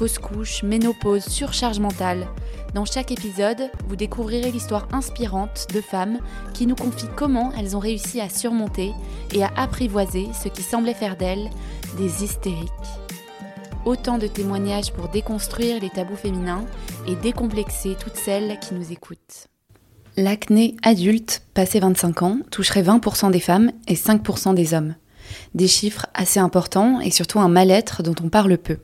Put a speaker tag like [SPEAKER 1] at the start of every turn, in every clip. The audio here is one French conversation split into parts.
[SPEAKER 1] fausse couche, ménopause, surcharge mentale. Dans chaque épisode, vous découvrirez l'histoire inspirante de femmes qui nous confient comment elles ont réussi à surmonter et à apprivoiser ce qui semblait faire d'elles des hystériques. Autant de témoignages pour déconstruire les tabous féminins et décomplexer toutes celles qui nous écoutent. L'acné adulte, passé 25 ans, toucherait 20% des femmes et 5% des hommes. Des chiffres assez importants et surtout un mal-être dont on parle peu.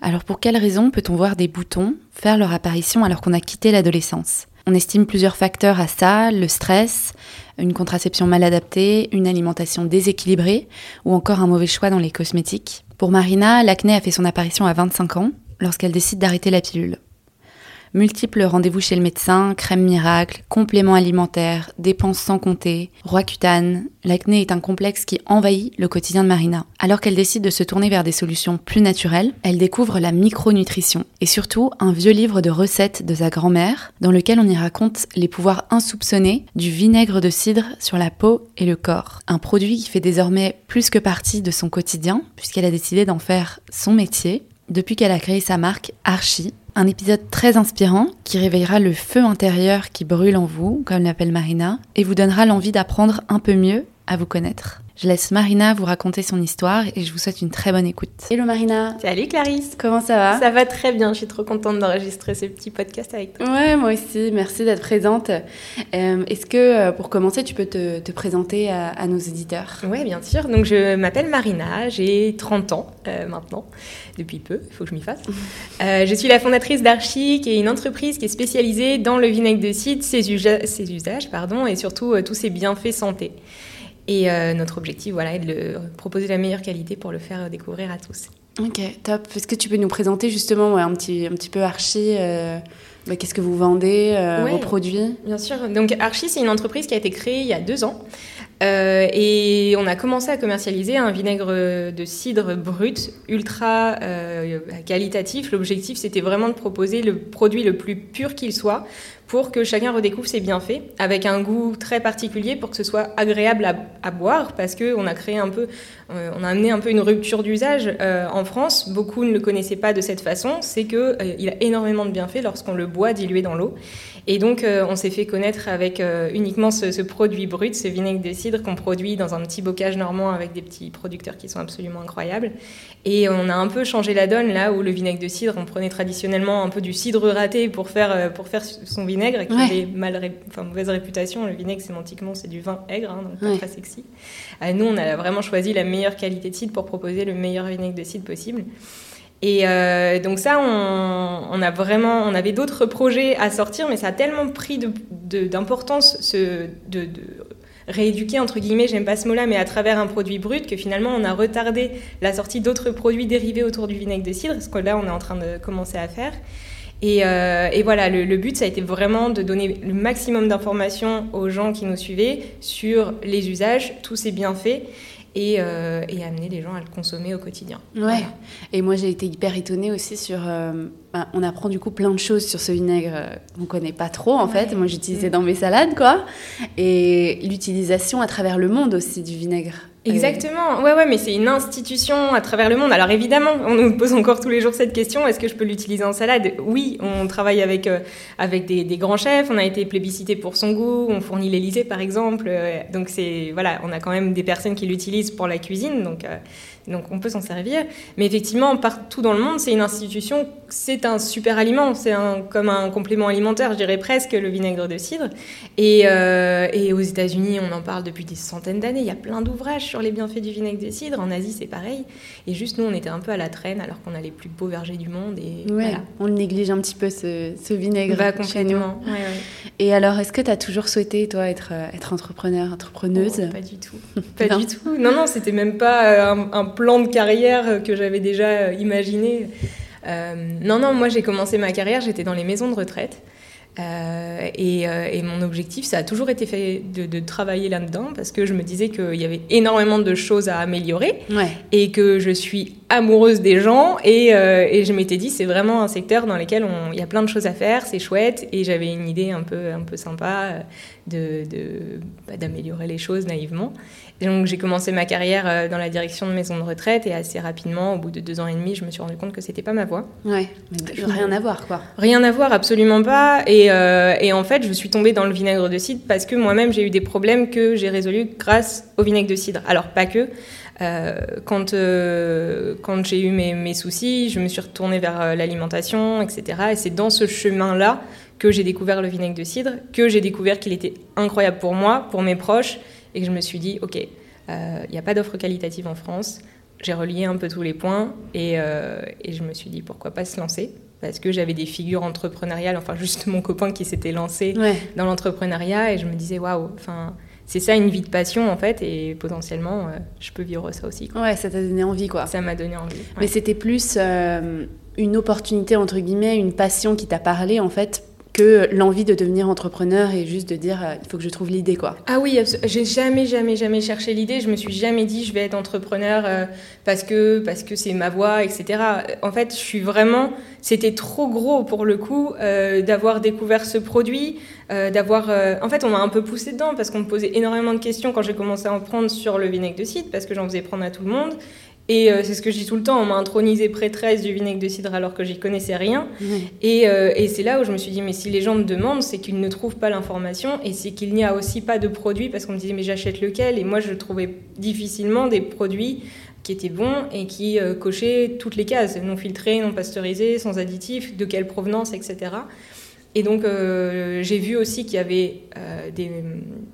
[SPEAKER 1] Alors pour quelles raisons peut-on voir des boutons faire leur apparition alors qu'on a quitté l'adolescence? On estime plusieurs facteurs à ça, le stress, une contraception mal adaptée, une alimentation déséquilibrée ou encore un mauvais choix dans les cosmétiques. Pour Marina, l'acné a fait son apparition à 25 ans lorsqu'elle décide d'arrêter la pilule. Multiples rendez-vous chez le médecin, crème miracle, compléments alimentaires, dépenses sans compter, roi cutane, l'acné est un complexe qui envahit le quotidien de Marina. Alors qu'elle décide de se tourner vers des solutions plus naturelles, elle découvre la micronutrition et surtout un vieux livre de recettes de sa grand-mère dans lequel on y raconte les pouvoirs insoupçonnés du vinaigre de cidre sur la peau et le corps. Un produit qui fait désormais plus que partie de son quotidien puisqu'elle a décidé d'en faire son métier depuis qu'elle a créé sa marque Archie un épisode très inspirant qui réveillera le feu intérieur qui brûle en vous, comme l'appelle Marina, et vous donnera l'envie d'apprendre un peu mieux à vous connaître. Je laisse Marina vous raconter son histoire et je vous souhaite une très bonne écoute.
[SPEAKER 2] Hello Marina
[SPEAKER 3] Salut Clarisse
[SPEAKER 2] Comment ça va?
[SPEAKER 3] Ça va très bien, je suis trop contente d'enregistrer ce petit podcast avec toi.
[SPEAKER 2] Ouais, moi aussi, merci d'être présente. Euh, est-ce que euh, pour commencer, tu peux te, présenter à, nos éditeurs?
[SPEAKER 3] Ouais, bien sûr. Donc je m'appelle Marina, j'ai 30 ans euh, maintenant, depuis peu, il faut que je m'y fasse. je suis la fondatrice d'Archi, qui est une entreprise qui est spécialisée dans le vinaigre de cidre, ses, ses usages pardon, et surtout tous ses bienfaits santé. Et euh, notre objectif, voilà, est de proposer la meilleure qualité pour le faire découvrir à tous.
[SPEAKER 2] Ok, top. Est-ce que tu peux nous présenter justement un, petit, un petit peu Archie euh, bah, Qu'est-ce que vous vendez, euh, vos produits?
[SPEAKER 3] Bien sûr. Donc Archie, c'est une entreprise qui a été créée il y a deux ans. et on a commencé à commercialiser un vinaigre de cidre brut, ultra qualitatif. L'objectif, c'était vraiment de proposer le produit le plus pur qu'il soit pour que chacun redécouvre ses bienfaits, avec un goût très particulier pour que ce soit agréable à, boire, parce qu'on a créé un peu, euh, on a amené un peu une rupture d'usage euh, en France. Beaucoup ne le connaissaient pas de cette façon. C'est que euh, a énormément de bienfaits lorsqu'on le boit dilué dans l'eau. Et donc, on s'est fait connaître avec uniquement ce, ce, produit brut, ce vinaigre de cidre qu'on produit dans un petit bocage normand avec des petits producteurs qui sont absolument incroyables. Et on a un peu changé la donne là où le vinaigre de cidre, on prenait traditionnellement un peu du cidre raté pour faire, pour faire son vinaigre qui avait mal enfin, mauvaise réputation. Le vinaigre, sémantiquement, c'est du vin aigre, hein, donc pas très sexy. Euh, nous, on a vraiment choisi la meilleure qualité de cidre pour proposer le meilleur vinaigre de cidre possible. Et euh, donc ça, on, a vraiment, on avait d'autres projets à sortir, mais ça a tellement pris d'importance de, de, de, rééduquer entre guillemets, j'aime pas ce mot-là, mais à travers un produit brut, que finalement on a retardé la sortie d'autres produits dérivés autour du vinaigre de cidre, ce que là on est en train de commencer à faire. Euh, et, voilà, le, but, ça a été vraiment de donner le maximum d'informations aux gens qui nous suivaient sur les usages, tous ces bienfaits. Et, euh, et, amener les gens à le consommer au quotidien.
[SPEAKER 2] Ouais. Et moi, j'ai été hyper étonnée aussi sur. Euh, bah, on apprend du coup plein de choses sur ce vinaigre qu'on connaît pas trop en fait. Moi, j'utilisais mm. dans mes salades, quoi. Et l'utilisation à travers le monde aussi du vinaigre.
[SPEAKER 3] Exactement. Ouais, ouais, mais c'est une institution à travers le monde. Alors évidemment, on nous pose encore tous les jours cette question est-ce que je peux l'utiliser en salade? Oui, on travaille avec euh, avec des, grands chefs. On a été plébiscité pour son goût. On fournit l'Élysée, par exemple. Euh, donc c'est voilà, on a quand même des personnes qui l'utilisent pour la cuisine. Donc euh, donc on peut s'en servir. Mais effectivement, partout dans le monde, c'est une institution, c'est un super aliment, c'est un, comme un complément alimentaire, je dirais presque, le vinaigre de cidre. Et, euh, et aux États-Unis, on en parle depuis des centaines d'années. Il y a plein d'ouvrages sur les bienfaits du vinaigre de cidre. En Asie, c'est pareil. Et juste nous, on était un peu à la traîne alors qu'on a les plus beaux vergers du monde. Et
[SPEAKER 2] voilà. On néglige un petit peu ce, ce vinaigre
[SPEAKER 3] bah,
[SPEAKER 2] nous. Et alors, est-ce que tu as toujours souhaité, toi, être, être entrepreneur, entrepreneuse?
[SPEAKER 3] Oh, Pas du tout. Pas du tout. Non, non, c'était même pas euh, un, un plan de carrière que j'avais déjà euh, imaginé. non, non, moi j'ai commencé ma carrière, j'étais dans les maisons de retraite. Euh, et, euh, et, mon objectif, ça a toujours été fait de, de travailler là-dedans parce que je me disais qu'il y avait énormément de choses à améliorer
[SPEAKER 1] Ouais.
[SPEAKER 3] et que je suis amoureuse des gens et, euh, et je m'étais dit c'est vraiment un secteur dans lequel il y a plein de choses à faire, c'est chouette et j'avais une idée un peu, un peu sympa euh, de, de, bah, d'améliorer les choses naïvement. Et donc j'ai commencé ma carrière euh, dans la direction de maison de retraite et assez rapidement, au bout de deux ans et demi, je me suis rendu compte que c'était pas ma voie.
[SPEAKER 1] Ouais. Mais rien à voir, quoi.
[SPEAKER 3] Rien à voir, absolument pas. Et, euh, et en fait, je suis tombée dans le vinaigre de cidre parce que moi-même, j'ai eu des problèmes que j'ai résolus grâce au vinaigre de cidre. Alors, pas que. Euh, quand euh, quand j'ai eu mes, mes soucis, je me suis retournée vers l'alimentation, etc. Et c'est dans ce chemin-là que j'ai découvert le vinaigre de cidre, que j'ai découvert qu'il était incroyable pour moi, pour mes proches, et que je me suis dit, OK, euh, il n'y a pas d'offre qualitative en France. J'ai relié un peu tous les points et, euh, et je me suis dit, pourquoi pas se lancer? Parce que j'avais des figures entrepreneuriales, enfin juste mon copain qui s'était lancé
[SPEAKER 1] Ouais.
[SPEAKER 3] dans l'entrepreneuriat et je me disais waouh, enfin c'est ça une vie de passion en fait et potentiellement euh, je peux vivre ça aussi. quoi.
[SPEAKER 1] Ouais, ça t'a donné envie, quoi.
[SPEAKER 3] Ça m'a donné envie. ouais.
[SPEAKER 1] Mais c'était plus euh, une opportunité, entre guillemets, une passion qui t'a parlé, en fait, que l'envie de devenir entrepreneur et juste de dire, euh, il faut que je trouve l'idée, quoi.
[SPEAKER 3] Ah oui, j'ai jamais, jamais, jamais cherché l'idée. Je me suis jamais dit je vais être entrepreneur euh, parce que parce que c'est ma voie, etc. En fait, je suis vraiment. C'était trop gros pour le coup euh, d'avoir découvert ce produit, d'avoir. En fait, on m'a un peu poussé dedans parce qu'on me posait énormément de questions quand j'ai commencé à en prendre sur le vinaigre de cidre parce que j'en faisais prendre à tout le monde. Et euh, c'est ce que je dis tout le temps, on m'a intronisé prêtresse du vinaigre de cidre alors que j'y connaissais rien. Et, euh, et c'est là où je me suis dit, mais si les gens me demandent, c'est qu'ils ne trouvent pas l'information et c'est qu'il n'y a aussi pas de produit parce qu'on me disait, mais j'achète lequel? Et moi, je trouvais difficilement des produits qui étaient bons et qui euh, cochaient toutes les cases, non filtrés, non pasteurisés, sans additifs, de quelle provenance, etc. Et donc, j'ai vu aussi qu'il y avait des,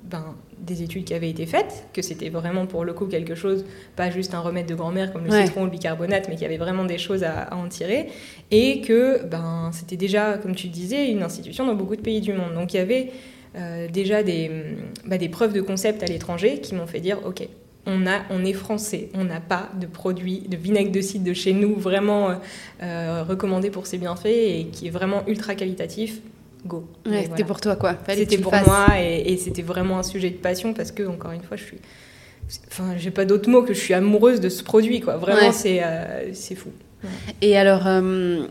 [SPEAKER 3] ben, des études qui avaient été faites, que c'était vraiment pour le coup quelque chose, pas juste un remède de grand-mère comme le
[SPEAKER 1] Ouais.
[SPEAKER 3] citron ou le bicarbonate, mais qu'il y avait vraiment des choses à, à en tirer. Et que ben, c'était déjà, comme tu disais, une institution dans beaucoup de pays du monde. Donc, il y avait euh, déjà des, bah, des preuves de concept à l'étranger qui m'ont fait dire, OK, on, a, on est français, on n'a pas de produit de vinaigre de cidre de chez nous vraiment euh, euh, recommandé pour ses bienfaits et qui est vraiment ultra qualitatif. Go.
[SPEAKER 1] Ouais, c'était
[SPEAKER 3] voilà.
[SPEAKER 1] pour toi, quoi.
[SPEAKER 3] C'était pour
[SPEAKER 1] fasses.
[SPEAKER 3] moi et, et c'était vraiment un sujet de passion parce que, encore une fois, je suis. Enfin, j'ai pas d'autre mot que je suis amoureuse de ce produit, quoi. Vraiment,
[SPEAKER 1] Ouais.
[SPEAKER 3] c'est euh, c'est fou.
[SPEAKER 1] Et alors, euh,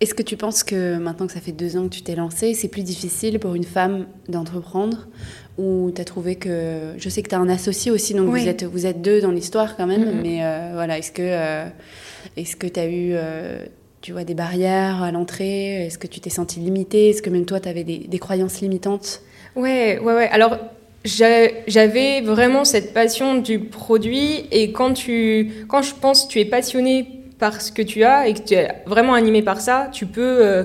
[SPEAKER 1] est-ce que tu penses que maintenant que ça fait deux ans que tu t'es lancée, c'est plus difficile pour une femme d'entreprendre Ou tu as trouvé que. Je sais que tu as un associé aussi, donc
[SPEAKER 3] Oui.
[SPEAKER 1] vous, êtes, vous êtes deux dans l'histoire quand même, mais euh, voilà, est-ce que est-ce que tu as eu. Tu vois, des barrières à l'entrée Est-ce que tu t'es sentie limitée Est-ce que même toi, tu avais des, des croyances limitantes?
[SPEAKER 3] Ouais, ouais, ouais. Alors, j'a- j'avais vraiment cette passion du produit et quand tu, quand je pense que tu es passionné par ce que tu as et que tu es vraiment animé par ça, tu peux, euh,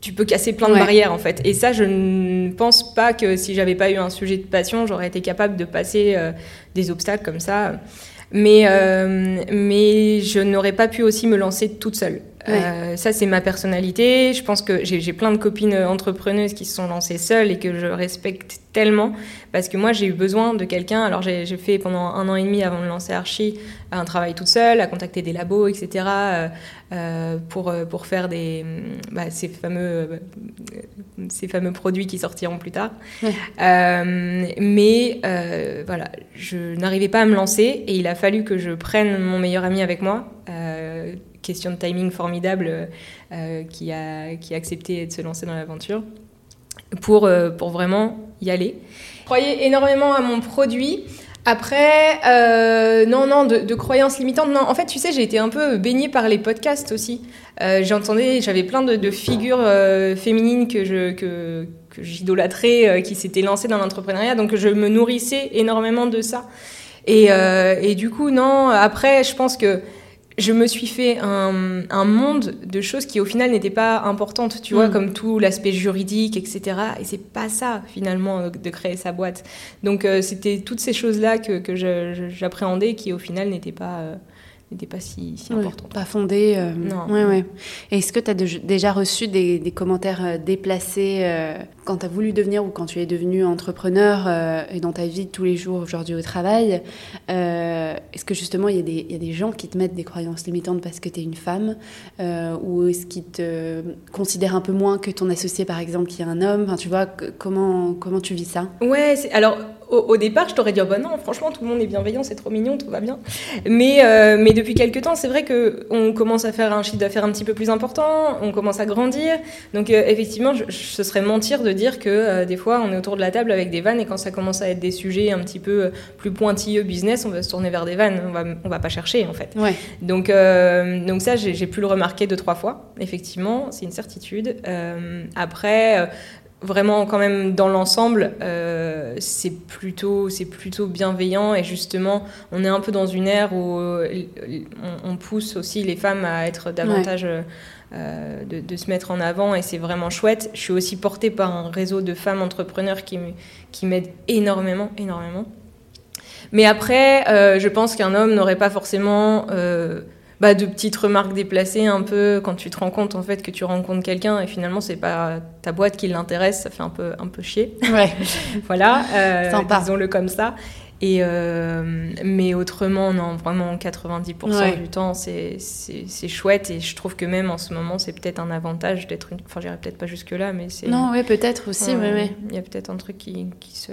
[SPEAKER 3] tu peux casser plein de
[SPEAKER 1] Ouais.
[SPEAKER 3] barrières en fait. Et ça, je ne pense pas que si j'avais pas eu un sujet de passion, j'aurais été capable de passer euh, des obstacles comme ça. Mais, euh, mais je n'aurais pas pu aussi me lancer toute seule. Euh, ça, c'est ma personnalité. Je pense que j'ai plein de copines entrepreneuses qui se sont lancées seules et que je respecte tellement parce que moi, j'ai eu besoin de quelqu'un. Alors, j'ai fait pendant un an et demi avant de lancer Archie un travail toute seule, à contacter des labos, etc. euh, euh, pour, pour faire des, bah, ces, fameux, ces fameux produits qui sortiront plus tard.
[SPEAKER 1] Ouais.
[SPEAKER 3] Euh, mais voilà, je n'arrivais pas à me lancer et il a fallu que je prenne mon meilleur ami avec moi. Euh, question de timing formidable euh, qui, a, qui a accepté de se lancer dans l'aventure pour, euh, pour vraiment y aller. Je croyais énormément à mon produit. Après, euh, non, non, de, croyances limitantes. Non, en fait, tu sais, j'ai été un peu baignée par les podcasts aussi. Euh, J'entendais, j'avais plein de, figures euh, féminines que je que, que j'idolâtrais, euh, qui s'étaient lancées dans l'entrepreneuriat, donc je me nourrissais énormément de ça. Et, euh, et du coup, non. Après, je pense que je me suis fait un, un monde de choses qui au final n'étaient pas importantes, tu vois,
[SPEAKER 1] Mm.
[SPEAKER 3] comme tout l'aspect juridique, etc. Et c'est pas ça finalement de créer sa boîte. Donc euh, c'était toutes ces choses-là que, que je- je- j'appréhendais qui au final n'étaient pas, euh, n'était pas si, si importante.
[SPEAKER 1] Pas fondée.
[SPEAKER 3] Euh, non.
[SPEAKER 1] Ouais, ouais. Est-ce que tu as déjà reçu des, des commentaires euh, déplacés euh, quand tu as voulu devenir ou quand tu es devenu entrepreneur et dans ta vie de tous les jours aujourd'hui au travail Est-ce que justement il y, y, a des gens qui te mettent des croyances limitantes parce que tu es une femme Ou est-ce qu'ils te considèrent un peu moins que ton associé par exemple qui est un homme? Enfin, Tu vois, comment, comment tu vis ça?
[SPEAKER 3] Ouais, alors au, départ, je t'aurais dit, oh bah non, franchement, tout le monde est bienveillant, c'est trop mignon, tout va bien. Mais, euh, mais depuis quelques temps, c'est vrai qu'on commence à faire un chiffre d'affaires un petit peu plus important, on commence à grandir. Donc, euh, effectivement, je, ce serait mentir de dire que euh, des fois, on est autour de la table avec des vannes et quand ça commence à être des sujets un petit peu plus pointilleux business, on va se tourner vers des vannes, on va, on va pas chercher en fait.
[SPEAKER 1] Ouais.
[SPEAKER 3] Donc, donc ça, j'ai pu le remarquer deux, trois fois, effectivement, c'est une certitude. après, vraiment quand même dans l'ensemble, euh, c'est plutôt c'est plutôt bienveillant et justement on est un peu dans une ère où euh, on, pousse aussi les femmes à être davantage euh, de, se mettre en avant et c'est vraiment chouette. Je suis aussi portée par un réseau de femmes entrepreneurs qui qui m'aident énormément énormément. Mais après, je pense qu'un homme n'aurait pas forcément bah, de petites remarques déplacées un peu quand tu te rends compte en fait que tu rencontres quelqu'un et finalement c'est pas ta boîte qui l'intéresse, ça fait un peu un peu chier.
[SPEAKER 1] Ouais.
[SPEAKER 3] voilà, euh, disons-le comme ça. Et euh, mais autrement, non, vraiment 90% du temps, c'est chouette. Et je trouve que même en ce moment, c'est peut-être un avantage d'être une. Enfin, j'irai peut-être pas jusque-là, mais c'est.
[SPEAKER 1] Non, ouais, peut-être aussi, ouais, ouais.
[SPEAKER 3] Il y a peut-être un truc qui, qui, se,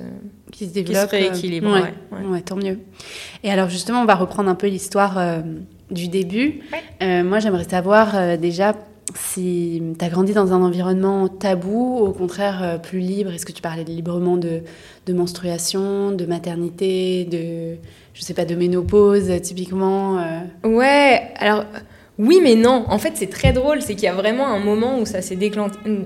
[SPEAKER 1] qui se développe.
[SPEAKER 3] Qui se rééquilibre.
[SPEAKER 1] Ouais, ouais. tant mieux. Et alors, justement, on va reprendre un peu l'histoire. Euh, du début. Euh, moi, j'aimerais savoir euh, déjà si tu as grandi dans un environnement tabou, au contraire euh, plus libre. Est-ce que tu parlais librement de, de, menstruation, de maternité, de, je sais pas, de ménopause typiquement
[SPEAKER 3] Ouais, alors oui, mais non. En fait, c'est très drôle. C'est qu'il y a vraiment un moment où ça s'est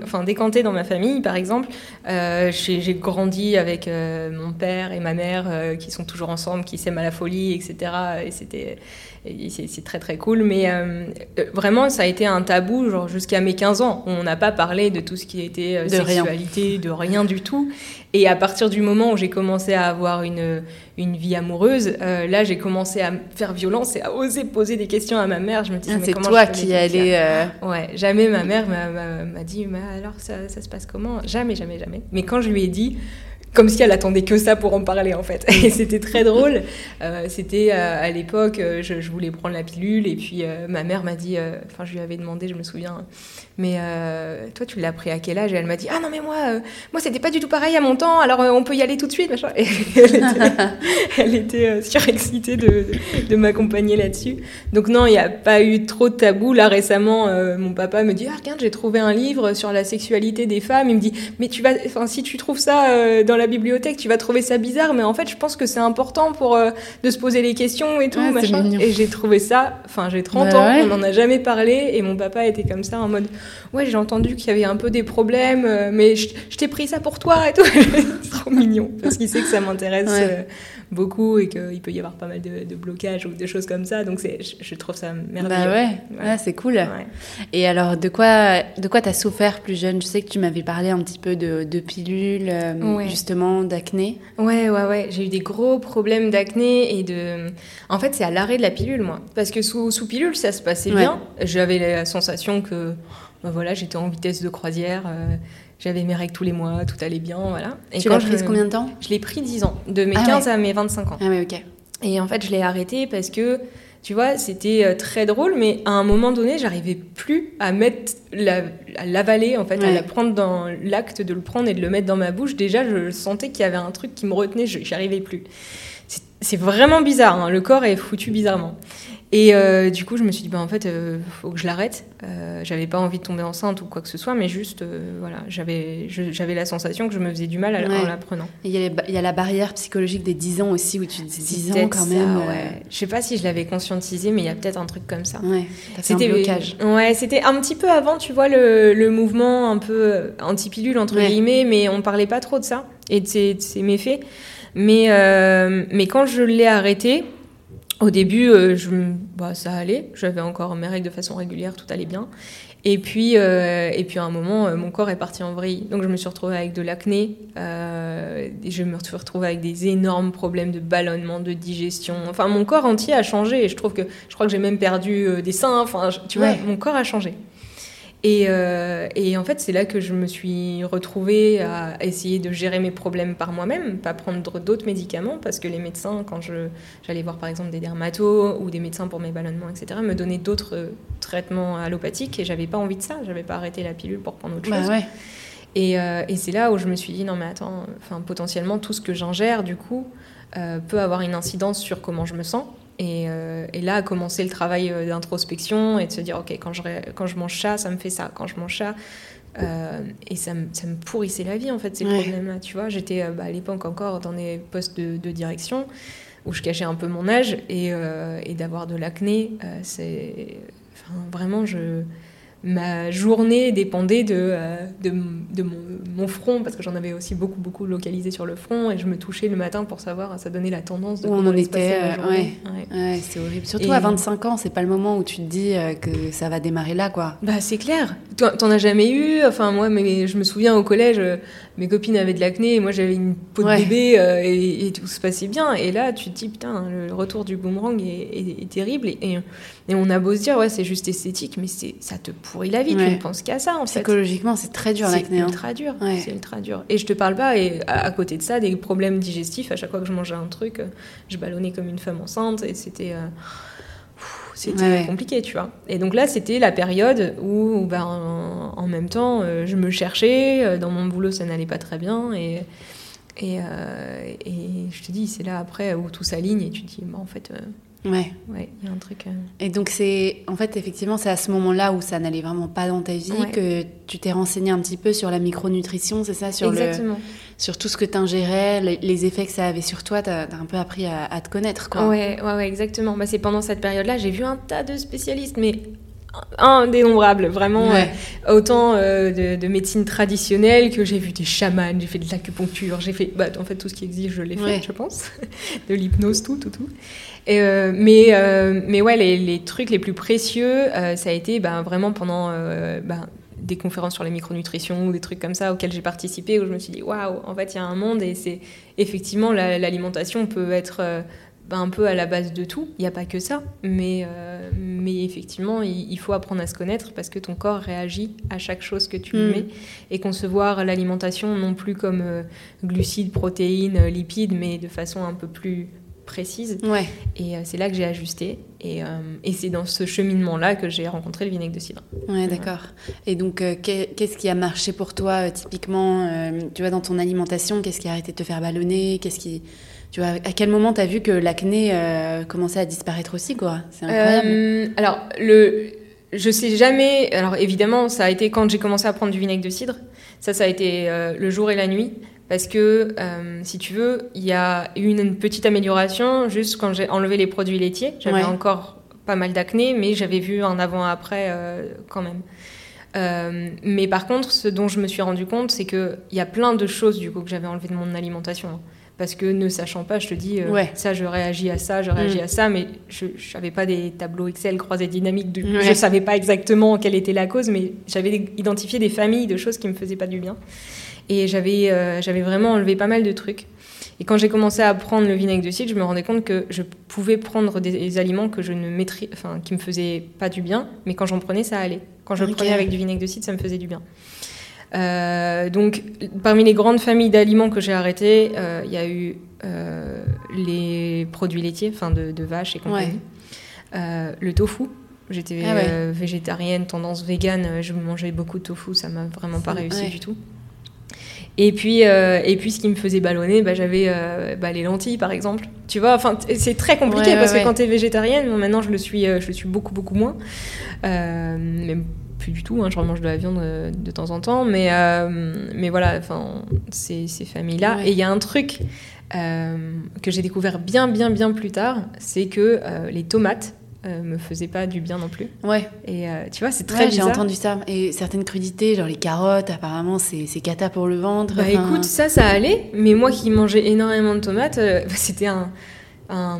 [SPEAKER 3] enfin, décanté dans ma famille, par exemple. Euh, j'ai grandi avec euh, mon père et ma mère qui sont toujours ensemble, qui s'aiment à la folie, etc. Et c'était. C'est très très cool, mais vraiment ça a été un tabou genre jusqu'à mes 15 ans. On n'a pas parlé de tout ce qui était sexualité, de rien du tout. Et à partir du moment où j'ai commencé à avoir une, une vie amoureuse, euh, là j'ai commencé à faire violence et à oser poser des questions à ma mère. Je me disais,
[SPEAKER 1] ah, c'est toi qui allais. Euh,
[SPEAKER 3] ouais, jamais ma mère m'a dit, mais alors ça, ça se passe comment? Jamais, jamais, jamais. Mais quand je lui ai dit, comme si elle attendait que ça pour en parler en fait. Et c'était très drôle. Euh, c'était euh, à l'époque, euh, je, je, voulais prendre la pilule et puis ma mère m'a dit, enfin je lui avais demandé, je me souviens, mais toi tu l'as pris à quel âge? Et elle m'a dit, ah non mais moi, moi c'était pas du tout pareil à mon temps, alors on peut y aller tout de suite. Machin. Et elle était, était surexcitée de, de, m'accompagner là-dessus. Donc non, il n'y a pas eu trop de tabou. Là récemment, mon papa me dit, ah regarde, j'ai trouvé un livre sur la sexualité des femmes. Il me dit, mais tu vas, enfin si tu trouves ça dans la bibliothèque, tu vas trouver ça bizarre, mais en fait, je pense que c'est important pour euh, de se poser les questions et tout. machin. Et j'ai trouvé ça, enfin, j'ai 30 bah ans, on n'en a jamais parlé, et mon papa était comme ça en mode, ouais, j'ai entendu qu'il y avait un peu des problèmes, euh, mais je, t'ai pris ça pour toi et tout. c'est trop mignon, parce qu'il sait que ça m'intéresse euh, beaucoup et qu'il peut y avoir pas mal de, blocages ou de choses comme ça. Donc, c'est, je, trouve ça merveilleux.
[SPEAKER 1] Bah ouais, ouais. c'est cool. Et alors, de quoi, de quoi t'as souffert plus jeune? Je sais que tu m'avais parlé un petit peu de, de pilules, justement d'acné
[SPEAKER 3] Ouais, ouais, ouais. J'ai eu des gros problèmes d'acné et de. En fait, c'est à l'arrêt de la pilule, moi. Parce que sous, sous pilule, ça se passait bien. J'avais la sensation que bah voilà, j'étais en vitesse de croisière. Euh, j'avais mes règles tous les mois, tout allait bien, voilà.
[SPEAKER 1] Et tu l'as prise combien de temps
[SPEAKER 3] Je l'ai pris 10 ans, de mes 15 ah à mes 25 ans.
[SPEAKER 1] Ah ouais, ok.
[SPEAKER 3] Et en fait, je l'ai arrêté parce que tu vois, c'était euh, très drôle, mais à un moment donné, j'arrivais plus à mettre la, à l'avaler, en fait, à la prendre dans l'acte de le prendre et de le mettre dans ma bouche. Déjà, je sentais qu'il y avait un truc qui me retenait, j'y arrivais plus. C'est vraiment bizarre, hein. le corps est foutu bizarrement. Et euh, du coup, je me suis dit, bah, en fait, il euh, faut que je l'arrête. Euh, j'avais pas envie de tomber enceinte ou quoi que ce soit, mais juste, voilà, j'avais, j'avais la sensation que je me faisais du mal en la prenant.
[SPEAKER 1] Il y, a la barrière psychologique des 10 ans aussi, où tu dis 10 ans quand même.
[SPEAKER 3] ouais. Je sais pas si je l'avais conscientisé, mais il y a peut-être un truc comme ça.
[SPEAKER 1] Ouais, c'était un blocage.
[SPEAKER 3] Ouais, c'était un petit peu avant, tu vois, le, le mouvement un peu anti-pilule, entre guillemets, mais on parlait pas trop de ça et de ses, de ses méfaits. Mais, mais quand je l'ai arrêté, au début, euh, je, bah, ça allait. J'avais encore mes règles de façon régulière, tout allait bien. Et puis, euh, et puis à un moment, euh, mon corps est parti en vrille. Donc je me suis retrouvée avec de l'acné. je me suis retrouvée avec des énormes problèmes de ballonnement, de digestion. Enfin, mon corps entier a changé. Et je trouve que, je crois que j'ai même perdu des seins. Enfin, tu vois, mon corps a changé. Euh, et, en fait, c'est là que je me suis retrouvée à essayer de gérer mes problèmes par moi-même, pas prendre d'autres médicaments, parce que les médecins, quand j'allais voir par exemple des dermatos ou des médecins pour mes ballonnements, etc., me donnaient d'autres euh, traitements allopathiques et j'avais pas envie de ça, j'avais pas arrêté la pilule pour prendre autre bah chose. Euh, et, c'est là où je me suis dit, non mais attends, potentiellement tout ce que j'ingère, du coup, peut avoir une incidence sur comment je me sens. Euh, et, là a commencé le travail euh, d'introspection et de se dire, ok, quand je, quand je mange ça, ça me fait ça. Quand je mange ça, euh, et ça me, ça me, pourrissait la vie, en fait, ces problèmes-là. Tu vois, j'étais bah, à l'époque encore dans des postes de, direction où je cachais un peu mon âge et, et d'avoir de l'acné, c'est. Enfin, vraiment, je ma journée dépendait de, euh, de, de mon, front, parce que j'en avais aussi beaucoup, beaucoup localisé sur le front, et je me touchais le matin pour savoir, ça donnait la tendance de
[SPEAKER 1] où on en était. Euh, ouais. ouais. c'est horrible. Surtout à 25 ans, c'est pas le moment où tu te dis euh, que ça va démarrer là, quoi.
[SPEAKER 3] Bah, c'est clair. T'en as jamais eu? Enfin, moi, mais, je me souviens au collège, mes copines avaient de l'acné, et moi j'avais une peau de bébé, et, tout se passait bien. Et là, tu te dis, putain, le retour du boomerang est, terrible. Et, et, on a beau se dire, ouais, c'est juste esthétique, mais ça te pourrit la vie, tu ne penses qu'à ça en
[SPEAKER 1] Psychologiquement, c'est très dur l'acné.
[SPEAKER 3] C'est hein. ultra dur, c'est ultra dur. Et je te parle pas, et à, côté de ça, des problèmes digestifs, à chaque fois que je mangeais un truc, euh, je ballonnais comme une femme enceinte, et c'était... Euh, c'était compliqué, tu vois. Et donc là, c'était la période où, ben, en, même temps, euh, je me cherchais, dans mon boulot, ça n'allait pas très bien, et, et, et je te dis, c'est là après où tout s'aligne, et tu te dis, bah, en fait,
[SPEAKER 1] Ouais.
[SPEAKER 3] Ouais, il y a un truc. Euh.
[SPEAKER 1] Et donc, c'est. En fait, effectivement, c'est à ce moment-là où ça n'allait vraiment pas dans ta vie que tu t'es renseigné un petit peu sur la micronutrition, c'est ça sur
[SPEAKER 3] Exactement.
[SPEAKER 1] Le, sur tout ce que tu ingérais, les, effets que ça avait sur toi, tu as, un peu appris à, te connaître, quoi.
[SPEAKER 3] Ouais, ouais, ouais exactement. Bah, c'est pendant cette période-là, j'ai vu un tas de spécialistes, mais indénombrable, vraiment. Euh, autant euh, de, médecine traditionnelle que j'ai vu des chamans, j'ai fait de l'acupuncture, j'ai fait. Bah, en fait, tout ce qui existe, je l'ai fait, je pense. de l'hypnose, tout, tout, tout. Euh, mais, euh, mais ouais, les, les, trucs les plus précieux, euh, ça a été ben, vraiment pendant ben, des conférences sur la micronutrition ou des trucs comme ça auxquels j'ai participé, où je me suis dit, waouh, en fait, il y a un monde et c'est effectivement l'alimentation peut être ben, un peu à la base de tout. Il n'y a pas que ça, mais, mais effectivement, il, faut apprendre à se connaître parce que ton corps réagit à chaque chose que tu lui mm. mets et concevoir l'alimentation non plus comme glucides, protéines, lipides, mais de façon un peu plus précise.
[SPEAKER 1] Ouais.
[SPEAKER 3] Et euh, c'est là que j'ai ajusté. Et, euh, et c'est dans ce cheminement-là que j'ai rencontré le vinaigre de cidre.
[SPEAKER 1] Ouais, d'accord. Et donc, euh, qu'est-ce qui a marché pour toi, typiquement, tu vois, dans ton alimentation? Qu'est-ce qui a arrêté de te faire ballonner? Qu'est-ce qui... Tu vois, à quel moment tu as vu que l'acné commençait à disparaître aussi, quoi? C'est incroyable.
[SPEAKER 3] alors, le... Je sais jamais. Alors évidemment, ça a été quand j'ai commencé à prendre du vinaigre de cidre. Ça, ça a été le jour et la nuit. Parce que, euh, si tu veux, il y a eu une, petite amélioration juste quand j'ai enlevé les produits laitiers. J'avais encore pas mal d'acné, mais j'avais vu un avant-après euh, quand même. Euh, mais par contre, ce dont je me suis rendu compte, c'est qu'il y a plein de choses du coup que j'avais enlevées de mon alimentation. Parce que ne sachant pas, je te dis, ça, je réagis à ça, je réagis mm. à ça, mais je n'avais pas des tableaux Excel croisés dynamiques. Je ne savais pas exactement quelle était la cause, mais j'avais identifié des familles de choses qui ne me faisaient pas du bien. Et j'avais euh, j'avais vraiment enlevé pas mal de trucs. Et quand j'ai commencé à prendre le vinaigre de cidre, je me rendais compte que je pouvais prendre des, aliments que je ne maîtrise, enfin, qui me faisaient pas du bien, mais quand j'en prenais, ça allait. Quand je le prenais avec du vinaigre de cidre, ça me faisait du bien. Euh, donc, parmi les grandes familles d'aliments que j'ai arrêtées, euh, il y a eu les produits laitiers, enfin de, de vaches et compagnie. le tofu. J'étais ah végétarienne, tendance végane, je mangeais beaucoup de tofu, ça m'a vraiment pas réussi du tout. Et puis, euh, et puis, ce qui me faisait ballonner, bah, j'avais euh, bah, les lentilles, par exemple. Tu vois, enfin, c'est très compliqué parce que quand tu es végétarienne, maintenant je le suis, euh, je le suis beaucoup, beaucoup moins. même plus du tout, hein, je remange de la viande de temps en temps. Mais, mais voilà, enfin, ces, ces familles-là. Et il y a un truc que j'ai découvert bien, bien, bien plus tard, c'est que les tomates, euh, me faisait pas du bien non plus.
[SPEAKER 1] Ouais.
[SPEAKER 3] Et euh, tu vois, c'est très
[SPEAKER 1] ouais, J'ai entendu ça. Et certaines crudités, genre les carottes, apparemment, c'est cata pour le ventre.
[SPEAKER 3] Bah écoute, ça, ça allait. Mais moi qui mangeais énormément de tomates, euh, bah, c'était un, un,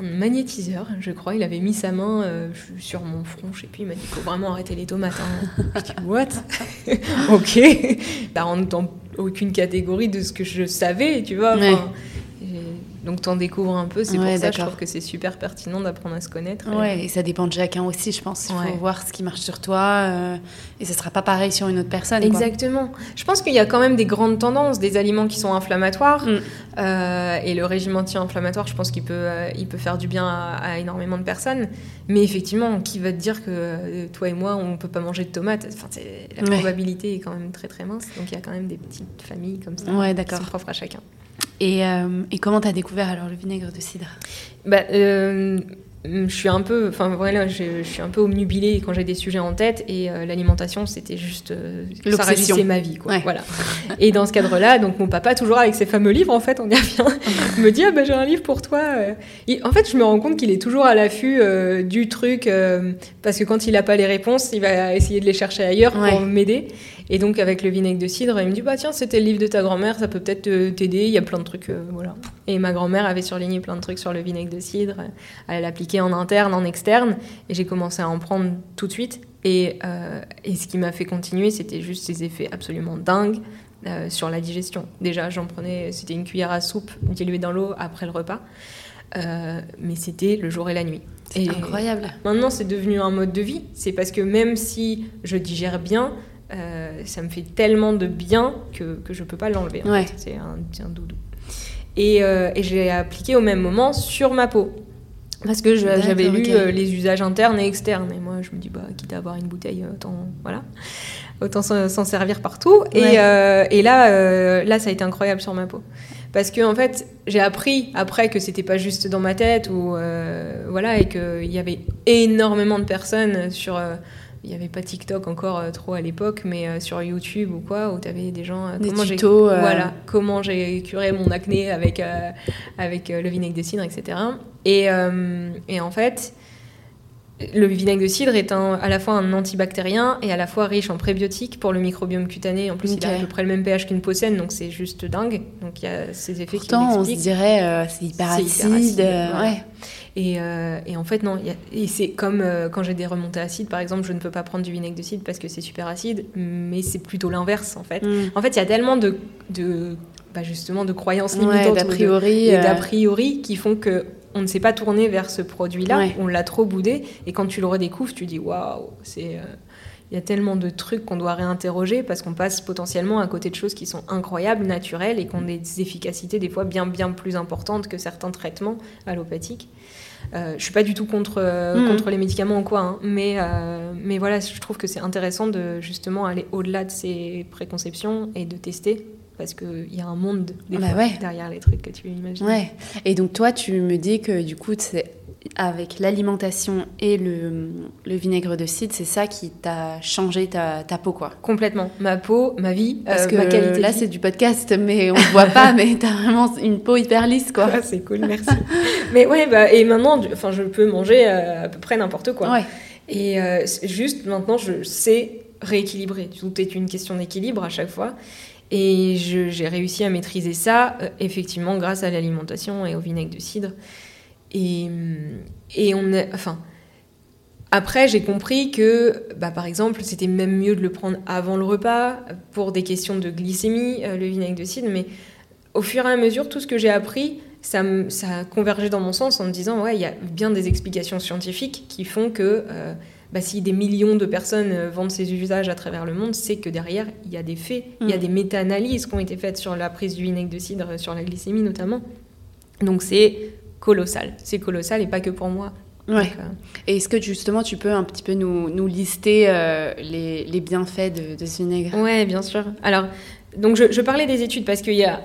[SPEAKER 3] magnétiseur, je crois. Il avait mis sa main sur mon front, je sais plus. Il m'a dit faut vraiment arrêter les tomates. Hein. je dis what? Ok. Rentre dans aucune catégorie de ce que je savais, tu vois. Donc t'en découvres un peu, c'est pour ça que je trouve que c'est super pertinent d'apprendre à se connaître.
[SPEAKER 1] Ouais, et ça dépend de chacun aussi, je pense. Il faut voir ce qui marche sur toi, euh, et ce sera pas pareil sur une autre personne.
[SPEAKER 3] Exactement. Je pense qu'il y a quand même des grandes tendances, des aliments qui sont inflammatoires, mm. euh, et le régime anti-inflammatoire, je pense qu'il peut, euh, il peut faire du bien à, énormément de personnes. Mais effectivement, qui va te dire que toi et moi, on peut pas manger de tomates? Enfin, La probabilité est quand même très très mince, donc il y a quand même des petites familles comme ça
[SPEAKER 1] ouais,
[SPEAKER 3] qui sont propres à chacun.
[SPEAKER 1] Et, euh, et comment t'as découvert alors le vinaigre de cidre?
[SPEAKER 3] Bah, euh, je suis un peu, enfin voilà, je, suis un peu omnubilée quand j'ai des sujets en tête et euh, l'alimentation c'était juste, ça régissait ma vie quoi. Voilà. Et dans ce cadre-là, donc mon papa toujours avec ses fameux livres en fait, on y revient, me dit ah bah, j'ai un livre pour toi. en fait, je me rends compte qu'il est toujours à l'affût du truc parce que quand il n'a pas les réponses, il va essayer de les chercher ailleurs pour m'aider. Et donc, avec le vinaigre de cidre, il me dit Bah, tiens, c'était le livre de ta grand-mère, ça peut peut-être t'aider. Il y a plein de trucs. Euh, voilà. Et ma grand-mère avait surligné plein de trucs sur le vinaigre de cidre. Elle l'appliquait en interne, en externe. Et j'ai commencé à en prendre tout de suite. Et, euh, et ce qui m'a fait continuer, c'était juste ces effets absolument dingues. Euh, sur la digestion. Déjà, j'en prenais, c'était une cuillère à soupe diluée dans l'eau après le repas, mais c'était le jour et la nuit.
[SPEAKER 1] C'est incroyable.
[SPEAKER 3] Maintenant, c'est devenu un mode de vie. C'est parce que même si je digère bien, euh, ça me fait tellement de bien que, que je peux pas l'enlever. C'est un, un, doudou. Et, euh, et j'ai appliqué au même moment sur ma peau. Parce que j'avais lu euh, les usages internes et externes. Et moi, je me dis, bah, quitte à avoir une bouteille, autant, voilà, autant s'en servir partout. Et, et là, là, ça a été incroyable sur ma peau. Parce que, en fait, j'ai appris après que c'était pas juste dans ma tête, ou, voilà, et qu'il y avait énormément de personnes sur il n'y avait pas TikTok encore euh, trop à l'époque, mais euh, sur YouTube ou quoi, où tu avais des gens.
[SPEAKER 1] Euh, des comment tutos,
[SPEAKER 3] Voilà, comment j'ai curé mon acné avec, avec le vinaigre de cidre, etc. Et, et, en fait, le vinaigre de cidre est un, à la fois un antibactérien et à la fois riche en prébiotiques pour le microbiome cutané. En plus, il a à peu près le même pH qu'une peau saine, donc c'est juste dingue. Donc il y a ces effets
[SPEAKER 1] Pourtant, qui on se dirait c'est hyper acide. ouais.
[SPEAKER 3] Et, en fait, non. et c'est comme euh, quand j'ai des remontées acides, par exemple, je ne peux pas prendre du vinaigre de cidre parce que c'est super acide, mais c'est plutôt l'inverse, en fait. Mm. En fait, il y a tellement de, de bah, justement, de croyances limitantes
[SPEAKER 1] d'a priori,
[SPEAKER 3] euh. d'a priori qui font que on ne s'est pas tourné vers ce produit-là, on l'a trop boudé, et quand tu le redécouvres, tu dis waouh, c'est il y a tellement de trucs qu'on doit réinterroger parce qu'on passe potentiellement à côté de choses qui sont incroyables, naturelles et qui ont des efficacités des fois bien bien plus importantes que certains traitements allopathiques. Euh, je suis pas du tout contre, euh, hmm. contre les médicaments ou quoi, hein, mais, euh, mais voilà, je trouve que c'est intéressant de justement aller au-delà de ces préconceptions et de tester parce qu'il y a un monde des bah derrière les trucs que tu imagines.
[SPEAKER 1] Ouais. Et donc toi, tu me dis que du coup, c'est avec l'alimentation et le, le, vinaigre de cidre, c'est ça qui t'a changé ta, ta, peau, quoi.
[SPEAKER 3] Complètement. Ma peau, ma vie,
[SPEAKER 1] Parce que ma qualité. Là, c'est du podcast, mais on ne voit pas, mais t'as vraiment une peau hyper lisse, quoi.
[SPEAKER 3] Ah, c'est cool, merci. mais ouais, bah, et maintenant, enfin, je peux manger à peu près n'importe quoi.
[SPEAKER 1] Ouais.
[SPEAKER 3] Et euh, juste maintenant, je sais rééquilibrer. Tout est une question d'équilibre à chaque fois. Et j'ai réussi à maîtriser ça, euh, effectivement, grâce à l'alimentation et au vinaigre de cidre. Et, et on a, enfin, après, j'ai compris que, bah, par exemple, c'était même mieux de le prendre avant le repas pour des questions de glycémie, euh, le vinaigre de cidre. Mais au fur et à mesure, tout ce que j'ai appris, ça, ça a convergé dans mon sens en me disant, ouais, il y a bien des explications scientifiques qui font que euh, bah, si des millions de personnes euh, vendent ces usages à travers le monde, c'est que derrière, il y a des faits, il y a mm. des méta-analyses qui ont été faites sur la prise du vinaigre de cidre, sur la glycémie notamment. Donc c'est colossal. C'est colossal et pas que pour moi.
[SPEAKER 1] Ouais. Euh, et est-ce que justement tu peux un petit peu nous, nous lister les, les, bienfaits de, de, ce vinaigre?
[SPEAKER 3] Ouais, bien sûr. Alors, donc je, je parlais des études parce qu'il y a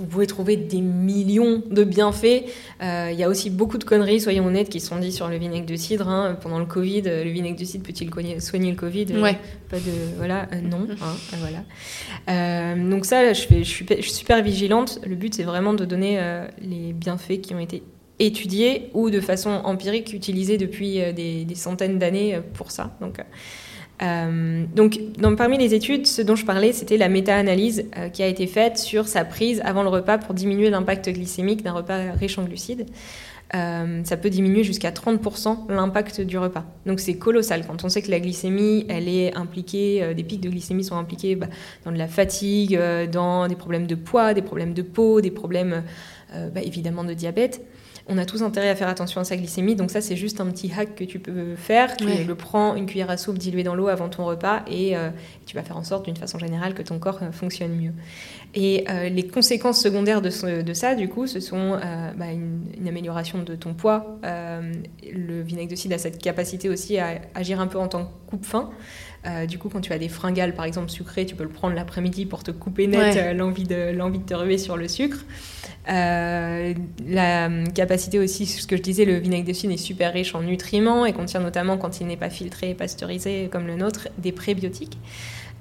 [SPEAKER 3] vous pouvez trouver des millions de bienfaits. Euh, il y a aussi beaucoup de conneries, soyons honnêtes, qui sont dites sur le vinaigre de cidre. Hein. Pendant le Covid, euh, le vinaigre de cidre peut-il soigner le Covid?
[SPEAKER 1] Ouais.
[SPEAKER 3] Pas de voilà, euh, non. Hein, voilà. donc ça, je, fais, je, suis, je, suis, super vigilante. Le but, c'est vraiment de donner les bienfaits qui ont été étudiés ou de façon empirique utilisés depuis des, des centaines d'années pour ça. Donc Euh, parmi les études, ce dont je parlais, c'était la méta-analyse euh, qui a été faite sur sa prise avant le repas pour diminuer l'impact glycémique d'un repas riche en glucides. Euh, ça peut diminuer jusqu'à 30% l'impact du repas. Donc c'est colossal quand on sait que la glycémie, elle est impliquée, des pics de glycémie sont impliqués bah, dans de la fatigue, dans des problèmes de poids, des problèmes de peau, des problèmes bah, évidemment de diabète on a tous intérêt à faire attention à sa glycémie. Donc ça, c'est juste un petit hack que tu peux faire. Tu le prends une cuillère à soupe diluée dans l'eau avant ton repas et euh, tu vas faire en sorte, d'une façon générale, que ton corps euh, fonctionne mieux. Et euh, les conséquences secondaires de, ça, du coup, ce sont bah, une, amélioration de ton poids. le vinaigre de cidre a cette capacité aussi à agir un peu en tant que coupe-faim. du coup, quand tu as des fringales, par exemple, sucrées, tu peux le prendre l'après-midi pour te couper net l'envie de, de te ruer sur le sucre. Euh, la capacité aussi, ce que je disais, le vinaigre de cidre est super riche en nutriments et contient notamment, quand il n'est pas filtré et pasteurisé comme le nôtre, des prébiotiques.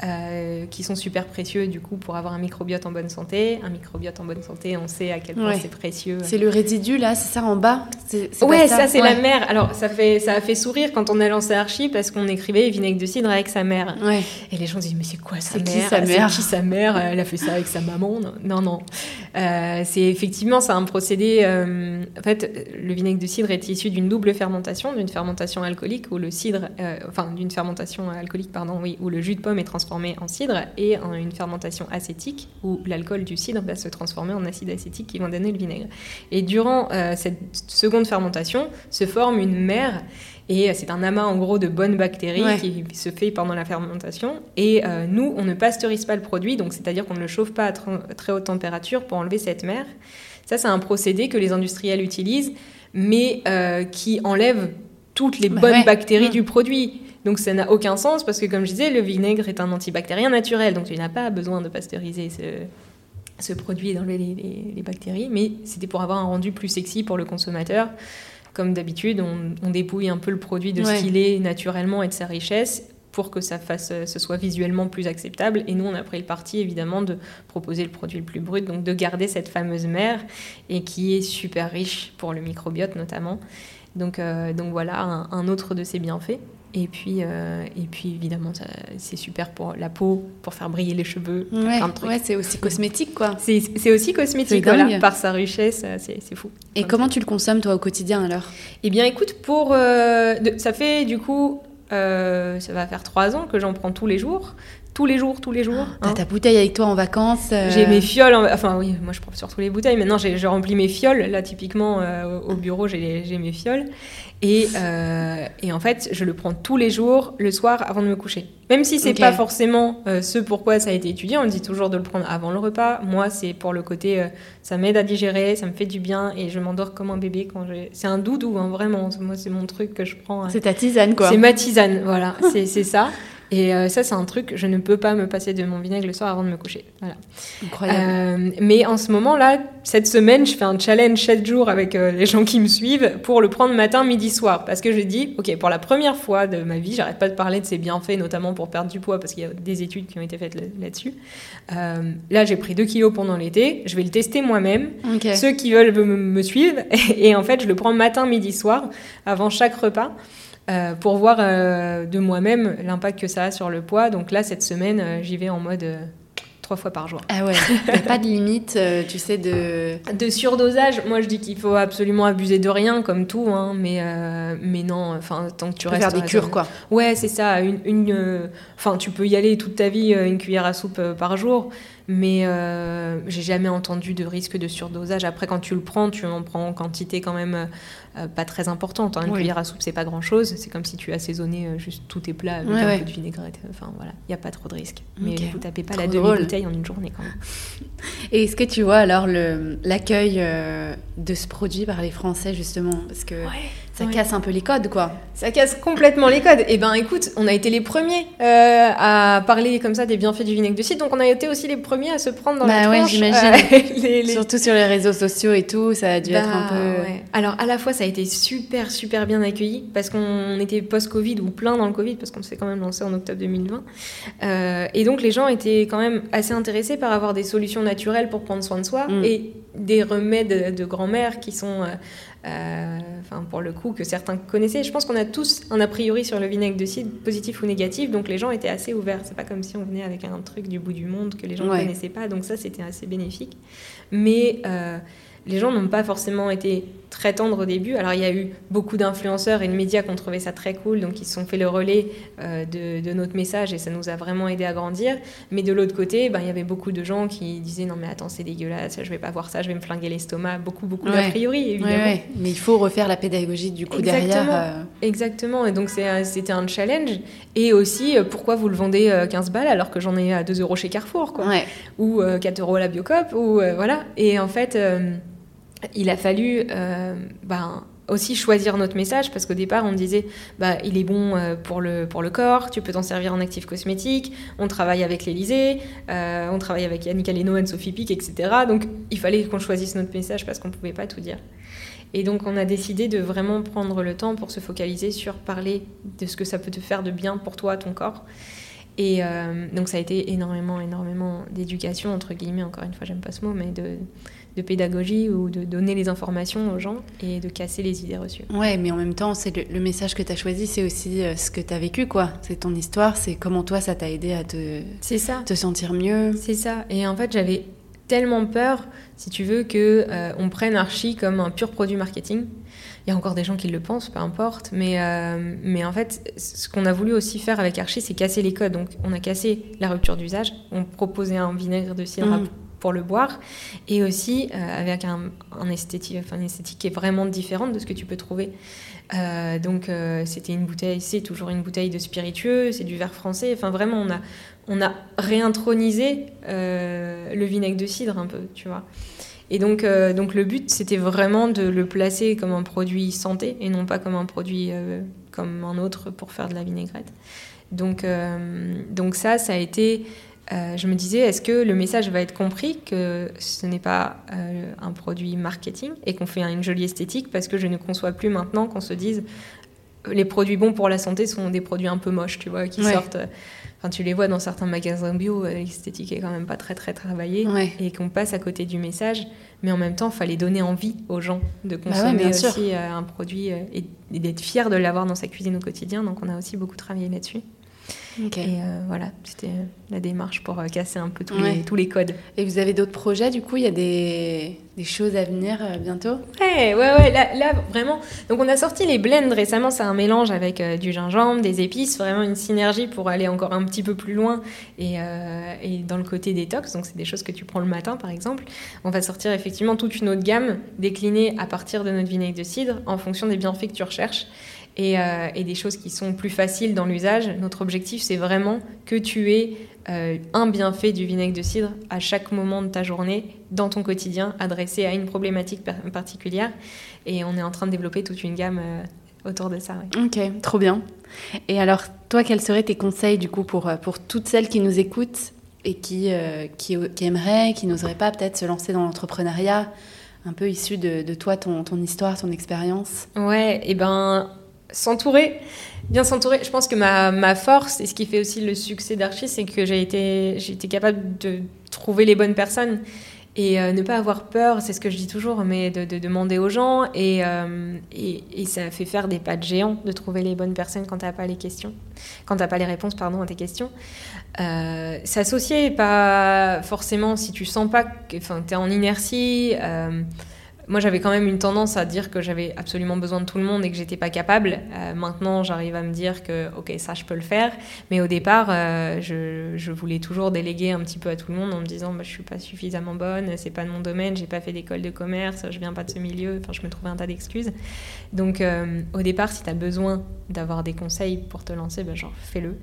[SPEAKER 3] Euh, qui sont super précieux du coup pour avoir un microbiote en bonne santé. Un microbiote en bonne santé, on sait à quel point c'est précieux.
[SPEAKER 1] C'est le résidu là, c'est ça en bas?
[SPEAKER 3] Ouais, ça, c'est la mère. Alors ça, fait, ça a fait sourire quand on a lancé Archie parce qu'on écrivait vinaigre de cidre avec sa mère. Et les gens disent mais c'est quoi sa mère
[SPEAKER 1] qui sa mère
[SPEAKER 3] qui sa mère? Elle a fait ça avec sa maman? Non, non. Euh, c'est effectivement ça un procédé. Euh, en fait, le vinaigre de cidre est issu d'une double fermentation, d'une fermentation alcoolique où le cidre, enfin d'une fermentation alcoolique pardon, oui, où le jus de pomme est transformé en cidre et en une fermentation acétique où l'alcool du cidre va se transformer en acide acétique qui va donner le vinaigre. Et durant euh, cette seconde fermentation se forme une mer et euh, c'est un amas en gros de bonnes bactéries qui se fait pendant la fermentation. Et euh, nous, on ne pasteurise pas le produit, donc c'est-à-dire qu'on ne le chauffe pas à très haute température pour enlever cette mer. Ça, c'est un procédé que les industriels utilisent, mais qui enlève toutes les bah bonnes bactéries mm. du produit. Donc ça n'a aucun sens parce que, comme je disais, le vinaigre est un antibactérien naturel, donc tu n'as pas besoin de pasteuriser ce, produit dans les, les, bactéries, mais c'était pour avoir un rendu plus sexy pour le consommateur. Comme d'habitude, on, dépouille un peu le produit de ce qu'il est naturellement et de sa richesse pour que ça fasse, ce soit visuellement plus acceptable. Et nous, on a pris le parti, évidemment, de proposer le produit le plus brut, donc de garder cette fameuse mère, et qui est super riche pour le microbiote notamment. Donc, euh, donc voilà un, autre de ses bienfaits. Et puis, euh, et puis évidemment, c'est super pour la peau, pour faire briller les cheveux.
[SPEAKER 1] Ouais, c'est aussi cosmétique, quoi.
[SPEAKER 3] C'est aussi cosmétique, voilà, par sa richesse, c'est fou.
[SPEAKER 1] Et comment tu le consommes, toi, au quotidien, alors?
[SPEAKER 3] Eh bien, écoute, pour, euh, ça fait du coup, ça va faire trois ans que j'en prends tous les jours tous les jours, tous les jours.
[SPEAKER 1] T'as hein. ta bouteille avec toi en vacances
[SPEAKER 3] euh. J'ai mes fioles, enfin oui, moi je prends surtout les bouteilles. Maintenant, j'ai rempli mes fioles. Là, typiquement, euh, au bureau, j'ai mes fioles. Et, euh, et, en fait, je le prends tous les jours, le soir, avant de me coucher. Même si c'est pas forcément ce pourquoi ça a été étudié, on dit toujours de le prendre avant le repas. Moi, c'est pour le côté, ça m'aide à digérer, ça me fait du bien et je m'endors comme un bébé quand j'ai. C'est un doudou, hein, vraiment. Moi, c'est mon truc que je prends.
[SPEAKER 1] C'est ta tisane, quoi.
[SPEAKER 3] C'est ma tisane, voilà. c'est ça. Et euh, ça, c'est un truc, je ne peux pas me passer de mon vinaigre le soir avant de me coucher. Voilà.
[SPEAKER 1] Incroyable.
[SPEAKER 3] Euh, mais en ce moment-là, cette semaine, je fais un challenge 7 jours avec euh, les gens qui me suivent pour le prendre matin, midi, soir. Parce que je dis, OK, pour la première fois de ma vie, j'arrête pas de parler de ses bienfaits, notamment pour perdre du poids, parce qu'il y a des études qui ont été faites là-dessus. là, j'ai pris 2 kilos pendant l'été. Je vais le tester moi-même. Ceux qui veulent me, me suivre. Et en fait, je le prends matin, midi, soir, avant chaque repas. Euh, pour voir euh, de moi-même l'impact que ça a sur le poids. Donc là, cette semaine, euh, j'y vais en mode trois fois par jour.
[SPEAKER 1] Ah ouais, a pas de limite, tu sais, de...
[SPEAKER 3] De surdosage, moi je dis qu'il faut absolument abuser de rien, comme tout, hein, mais, mais non, enfin, tant que tu restes...
[SPEAKER 1] faire des cures, quoi.
[SPEAKER 3] Ouais, c'est ça, une enfin, tu peux y aller toute ta vie, une cuillère à soupe par jour, mais j'ai jamais entendu de risque de surdosage. Après, quand tu le prends, tu en prends en quantité quand même euh, pas très importante. Hein. Une cuillère à soupe, c'est pas grand chose. C'est comme si tu assaisonné euh, juste tous tes plats avec un peu de vinaigrette. Enfin voilà, il n'y a pas trop de risques. Mais vous tapez pas la demi-bouteille en une journée quand même.
[SPEAKER 1] Et est-ce que tu vois alors l'accueil euh, de ce produit par les Français justement? Parce que ça casse un peu les codes, quoi.
[SPEAKER 3] Ça casse complètement les codes. Et eh ben, écoute, on a été les premiers euh, à parler comme ça des bienfaits du vinaigre de cidre, donc on a été aussi les premiers à se prendre dans la bah tronche.
[SPEAKER 1] j'imagine. Euh, Surtout sur les réseaux sociaux et tout, ça a dû être un
[SPEAKER 3] bah, peu. Alors, à la fois, ça a été super, super bien accueilli parce qu'on était post-Covid ou plein dans le Covid parce qu'on s'est quand même lancé en octobre 2020. Euh, et donc, les gens étaient quand même assez intéressés par avoir des solutions naturelles pour prendre soin de soi. Mm. Et des remèdes de grand-mère qui sont, enfin pour le coup, que certains connaissaient. Je pense qu'on a tous un a priori sur le vinaigre de cidre, positif ou négatif, donc les gens étaient assez ouverts. C'est pas comme si on venait avec un truc du bout du monde que les gens ne connaissaient pas, donc ça c'était assez bénéfique. Mais les gens n'ont pas forcément été très tendres au début. Alors il y a eu beaucoup d'influenceurs et de médias qui ont trouvé ça très cool, donc ils se sont fait le relais euh, de, notre message et ça nous a vraiment aidé à grandir. Mais de l'autre côté, ben, il y avait beaucoup de gens qui disaient non mais attends c'est dégueulasse, je vais pas voir ça, je vais me flinguer l'estomac. Beaucoup beaucoup d'a priori évidemment.
[SPEAKER 1] Mais il faut refaire la pédagogie du coup derrière.
[SPEAKER 3] Euh. Exactement. Et donc c'était un challenge. Et aussi euh, pourquoi vous le vendez 15 balles alors que j'en ai à 2 euros chez Carrefour quoi. Ou 4 euros à la Biocop ou voilà. Et en fait il a fallu euh, ben, aussi choisir notre message parce qu'au départ on disait bah il est bon euh, pour le pour le corps tu peux t'en servir en actif cosmétique on travaille avec l'Elysée euh, on travaille avec Yannick Aleno et Sophie Pic etc donc il fallait qu'on choisisse notre message parce qu'on pouvait pas tout dire. Et donc on a décidé de vraiment prendre le temps pour se focaliser sur parler de ce que ça peut te faire de bien pour toi ton corps. Et donc ça a été énormément énormément d'éducation entre guillemets encore une fois j'aime pas ce mot mais de de pédagogie ou de donner les informations aux gens et de casser les idées reçues.
[SPEAKER 1] Ouais, mais en même temps, c'est le, message que tu as choisi, c'est aussi euh, ce que tu as vécu, quoi. C'est ton histoire, c'est comment toi, ça t'a aidé à te,
[SPEAKER 3] ça.
[SPEAKER 1] te sentir mieux.
[SPEAKER 3] C'est ça. Et en fait, j'avais tellement peur, si tu veux, que euh, on prenne Archie comme un pur produit marketing. Il y a encore des gens qui le pensent, peu importe. Mais, euh, mais en fait, ce qu'on a voulu aussi faire avec Archie, c'est casser les codes. Donc, on a cassé la rupture d'usage. On proposait un vinaigre de cidre mmh pour le boire, et aussi euh, avec un, esthétique, enfin, une esthétique qui est vraiment différente de ce que tu peux trouver. Euh, donc euh, c'était une bouteille, c'est toujours une bouteille de spiritueux, c'est du verre français. Enfin vraiment, on a, on a réintronisé le vinaigre de cidre un peu, tu vois. Et donc, donc le but, c'était vraiment de le placer comme un produit santé et non pas comme un produit comme un autre pour faire de la vinaigrette. Donc, donc ça, ça a été euh, je me disais, est-ce que le message va être compris que ce n'est pas euh, un produit marketing et qu'on fait une jolie esthétique parce que je ne conçois plus maintenant qu'on se dise les produits bons pour la santé sont des produits un peu moches, tu vois, qui sortent. Euh, enfin, tu les vois dans certains magasins bio, l'esthétique est quand même pas très très travaillée et qu'on passe à côté du message. Mais en même temps, il fallait donner envie aux gens de bah consommer aussi un produit et d'être fier de l'avoir dans sa cuisine au quotidien. Donc, on a aussi beaucoup travaillé là-dessus. Et euh, voilà, c'était la démarche pour euh, casser un peu tous, les, tous les codes.
[SPEAKER 1] Et vous avez d'autres projets, du coup Il y a des, des choses à venir euh, bientôt?
[SPEAKER 3] Ouais, ouais, ouais. Là, vraiment. Donc, on a sorti les blends récemment. C'est un mélange avec du gingembre, des épices, vraiment une synergie pour aller encore un petit peu plus loin et, et dans le côté détox. Donc, c'est des choses que tu prends le matin, par exemple. On va sortir effectivement toute une autre gamme déclinée à partir de notre vinaigre de cidre en fonction des bienfaits que tu recherches. Euh, et, des choses qui sont plus faciles dans l'usage. Notre objectif, c'est vraiment que tu aies euh, un bienfait du vinaigre de cidre à chaque moment de ta journée, dans ton quotidien, adressé à une problématique particulière. Et on est en train de développer toute une gamme euh, autour de ça.
[SPEAKER 1] Ok, trop bien. Et alors, toi, quels seraient tes conseils du coup pour, pour toutes celles qui nous écoutent et qui, qui, aimeraient, qui n'oseraient pas peut-être se lancer dans l'entrepreneuriat un peu issu de, de, toi, ton, ton histoire, ton expérience?
[SPEAKER 3] Ouais, et eh ben s'entourer, bien s'entourer. Je pense que ma, ma, force et ce qui fait aussi le succès d'Archie, c'est que j'ai été, j'ai été capable de trouver les bonnes personnes et euh, ne pas avoir peur, c'est ce que je dis toujours, mais de, demander aux gens et, euh, et, et, ça fait faire des pas de géant de trouver les bonnes personnes quand tu n'as pas les questions, quand tu pas les réponses pardon, à tes questions. Euh, S'associer, pas forcément si tu sens pas que tu es en inertie. Euh, moi, j'avais quand même une tendance à dire que j'avais absolument besoin de tout le monde et que j'étais pas capable. Euh, maintenant, j'arrive à me dire que, ok, ça, je peux le faire. Mais au départ, euh, je, voulais toujours déléguer un petit peu à tout le monde en me disant, bah, je suis pas suffisamment bonne, c'est pas de mon domaine, j'ai pas fait d'école de commerce, je viens pas de ce milieu. Enfin, je me trouvais un tas d'excuses. Donc, euh, au départ, si tu as besoin d'avoir des conseils pour te lancer, bah, genre, fais-le.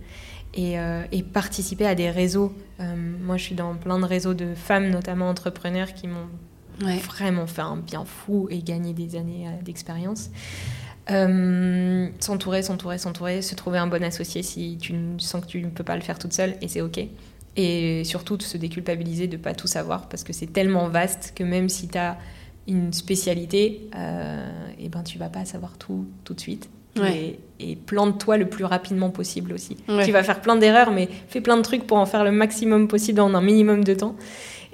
[SPEAKER 3] Et, et, participer à des réseaux. moi, je suis dans plein de réseaux de femmes, notamment entrepreneurs, qui m'ont Vraiment faire un bien fou et gagner des années euh, d'expérience. Euh, s'entourer, s'entourer, s'entourer, se trouver un bon associé si tu sens que tu ne peux pas le faire toute seule et c'est ok. Et surtout de se déculpabiliser de ne pas tout savoir parce que c'est tellement vaste que même si tu as une spécialité, euh, et ben tu vas pas savoir tout tout de suite. Et, plante-toi le plus rapidement possible aussi. Tu vas faire plein d'erreurs, mais fais plein de trucs pour en faire le maximum possible en un minimum de temps.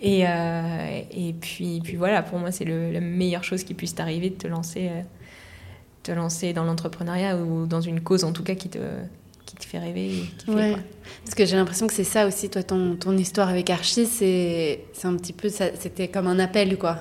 [SPEAKER 3] Et, et puis, puis voilà, pour moi, c'est la meilleure chose qui puisse t'arriver de te lancer, te lancer dans l'entrepreneuriat ou dans une cause en tout cas qui te, qui te fait rêver. Qui
[SPEAKER 1] ouais. Parce que j'ai l'impression que c'est ça aussi, toi, ton, ton histoire avec Archie, c'est un petit peu, c'était comme un appel, quoi.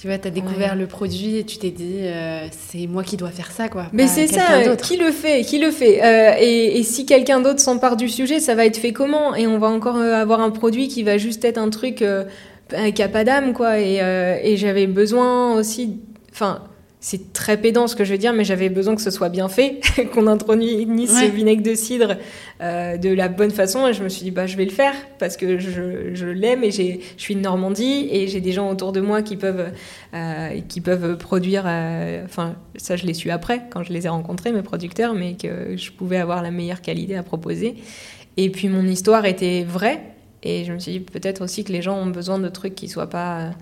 [SPEAKER 1] Tu vois, tu as découvert le produit et tu t'es dit, euh, c'est moi qui dois faire ça, quoi.
[SPEAKER 3] Mais c'est ça, qui le fait Qui le fait euh, et, et, si quelqu'un d'autre s'empare du sujet, ça va être fait comment? Et on va encore euh, avoir un produit qui va juste être un truc qui n'a pas d'âme, quoi. Et, et j'avais besoin aussi. Enfin, c'est très pédant ce que je veux dire, mais j'avais besoin que ce soit bien fait, qu'on introduise ce vinaigre de cidre euh, de la bonne façon. Et je me suis dit, bah, je vais le faire parce que je, je l'aime et je suis de Normandie et j'ai des gens autour de moi qui peuvent, euh, qui peuvent produire. Euh, enfin, ça, je l'ai su après, quand je les ai rencontrés, mes producteurs, mais que je pouvais avoir la meilleure qualité à proposer. Et puis, mon histoire était vraie. Et je me suis dit, peut-être aussi que les gens ont besoin de trucs qui soient pas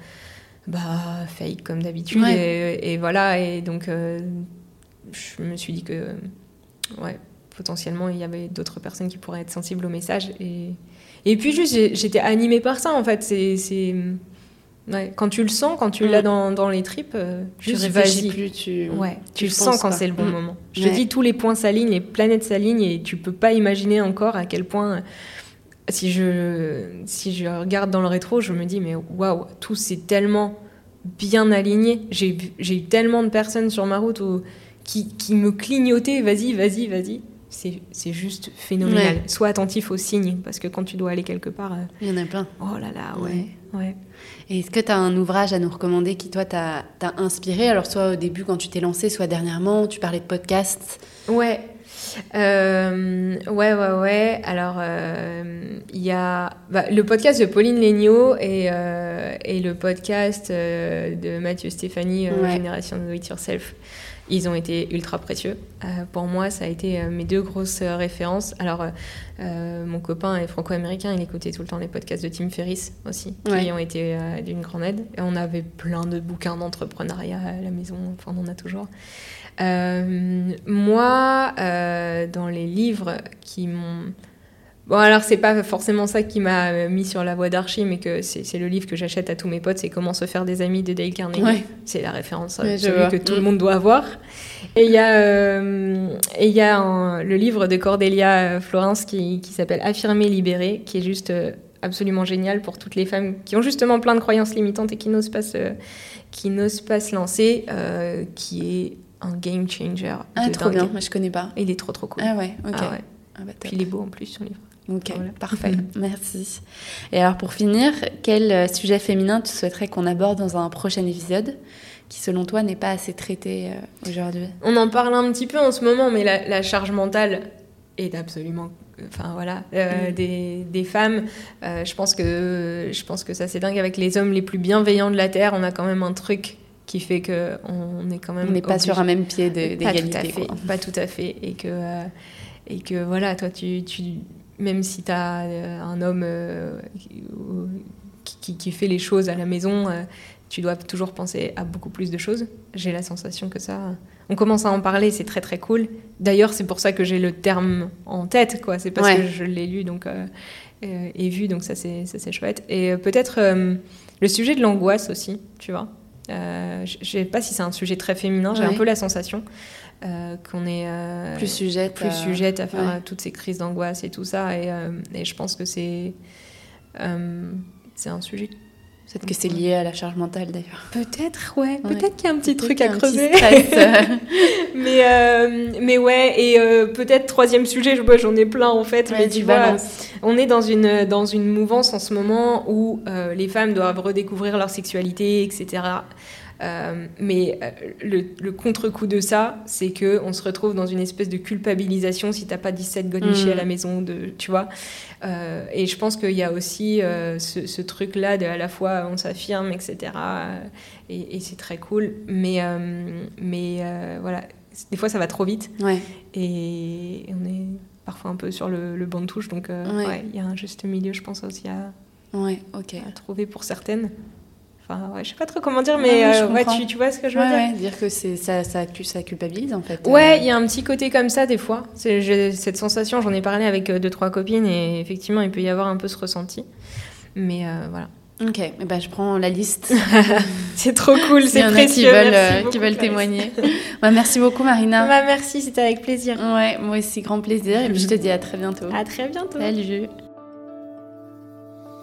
[SPEAKER 3] bah, fake comme d'habitude. Et, voilà, et donc euh, je me suis dit que, ouais, potentiellement, il y avait d'autres personnes qui pourraient être sensibles au message. Et, et puis juste, j'étais animée par ça, en fait. C'est. Ouais, quand tu le sens, quand tu l'as dans, dans, les tripes, euh,
[SPEAKER 1] tu réfléchis plus, tu,
[SPEAKER 3] ouais, tu, le sens quand c'est le bon mm. moment. Je te dis, tous les points s'alignent, les planètes s'alignent, et tu peux pas imaginer encore à quel point si je, si je regarde dans le rétro, je me dis, mais waouh, tout s'est tellement bien aligné. J'ai eu tellement de personnes sur ma route qui, qui, me clignotaient, vas-y, vas-y, vas-y. C'est juste phénoménal. Sois attentif aux signes, parce que quand tu dois aller quelque part. Euh,
[SPEAKER 1] Il y en a plein.
[SPEAKER 3] Oh là là, ouais. ouais.
[SPEAKER 1] Et est-ce que tu as un ouvrage à nous recommander qui, toi, t'a inspiré? Alors, soit au début, quand tu t'es lancé, soit dernièrement, tu parlais de podcasts.
[SPEAKER 3] Ouais. Euh, ouais, ouais, ouais. Alors, euh, il y a bah, le podcast de Pauline et, euh, et le podcast de Mathieu Stéphanie, Génération Do It Yourself. Ils ont été ultra précieux. pour moi, ça a été mes deux grosses références. Alors, mon copain est franco-américain, il écoutait tout le temps les podcasts de Tim Ferriss aussi, qui ont été d'une grande aide. Et on avait plein de bouquins d'entrepreneuriat à la maison, enfin, on en a toujours. Euh, moi, euh, dans les livres qui m'ont... Bon, alors, c'est pas forcément ça qui m'a mis sur la voie d'Archie, mais que c'est le livre que j'achète à tous mes potes, c'est Comment se faire des amis de Dale Carnegie. C'est la référence que tout le mm. monde doit avoir. Et il y a, euh, et y a le livre de Cordelia Florence qui, qui s'appelle Affirmer, libérer, qui est juste absolument génial pour toutes les femmes qui ont justement plein de croyances limitantes et qui n'osent pas se, qui n'osent pas se lancer, qui est un game changer.
[SPEAKER 1] Ah, trop bien, moi je connais pas.
[SPEAKER 3] Il est trop trop cool.
[SPEAKER 1] Ah ouais, ok. Ah ouais.
[SPEAKER 3] Ah bah, Puis il est beau en plus, son livre.
[SPEAKER 1] Ok, parfait, merci. Et alors pour finir, quel euh, sujet féminin tu souhaiterais qu'on aborde dans un prochain épisode qui selon toi n'est pas assez traité euh, aujourd'hui?
[SPEAKER 3] On en parle un petit peu en ce moment, mais la, charge mentale est absolument enfin voilà euh, mm. des, des, femmes je pense que je pense que ça c'est dingue avec les hommes les plus bienveillants de la terre on a quand même un truc qui fait que on est quand même
[SPEAKER 1] on n'est pas sur un même pied d'égalité
[SPEAKER 3] pas tout à fait. Et que euh, et que voilà toi tu, tu même si tu as euh, un homme euh, qui, qui, fait les choses à la maison tu dois toujours penser à beaucoup plus de choses. J'ai la sensation que ça on commence à en parler c'est très très cool. D'ailleurs c'est pour ça que j'ai le terme en tête quoi. C'est parce que je l'ai lu donc et vu donc ça c'est c'est chouette. Et peut-être le sujet de l'angoisse aussi tu vois euh, je ne sais pas si c'est un sujet très féminin, j'ai un peu la sensation euh, qu'on est
[SPEAKER 1] euh, plus sujette,
[SPEAKER 3] plus sujette à, faire toutes ces crises d'angoisse et tout ça. Et, et, je pense que c'est c'est un sujet
[SPEAKER 1] Peut-être que c'est lié à la charge mentale d'ailleurs.
[SPEAKER 3] Peut-être, ouais. Peut-être qu'il y a un petit truc à creuser. mais, euh, mais ouais, et euh, peut-être troisième sujet, j'en ai plein en fait. mais tu vois, on est dans une, dans une mouvance en ce moment où euh, les femmes doivent redécouvrir leur sexualité, etc. Euh, mais euh, le, contre-coup de ça, c'est que on se retrouve dans une espèce de culpabilisation si t'as pas 17 gonichés à la mm. maison, de, tu vois. Euh, et je pense qu'il y a aussi ce, truc-là de à la fois on s'affirme, etc. et, c'est très cool. Mais, mais voilà, des fois ça va trop vite.
[SPEAKER 1] Ouais.
[SPEAKER 3] Et on est parfois un peu sur le, banc de touche. Donc il y a un juste milieu, je pense aussi à,
[SPEAKER 1] ouais, ok
[SPEAKER 3] à trouver pour certaines. Enfin, ouais, je sais pas trop comment dire, mais euh, ouais, tu, tu, vois ce que je veux dire?
[SPEAKER 1] Dire que ça, ça, ça, culpabilise en fait.
[SPEAKER 3] Ouais, euh. il y a un petit côté comme ça des fois. J'ai cette sensation, j'en ai parlé avec euh, deux, trois copines et effectivement, il peut y avoir un peu ce ressenti. Mais voilà.
[SPEAKER 1] Ok, ben, je prends la liste.
[SPEAKER 3] c'est trop cool, c'est précieux.
[SPEAKER 1] Qui veulent, euh, qui veulent témoigner. bah, merci beaucoup, Marina.
[SPEAKER 3] Bah, merci, c'était avec plaisir.
[SPEAKER 1] Ouais, moi aussi, grand plaisir. Et puis, je te dis à très bientôt.
[SPEAKER 3] À très bientôt.
[SPEAKER 1] Salut.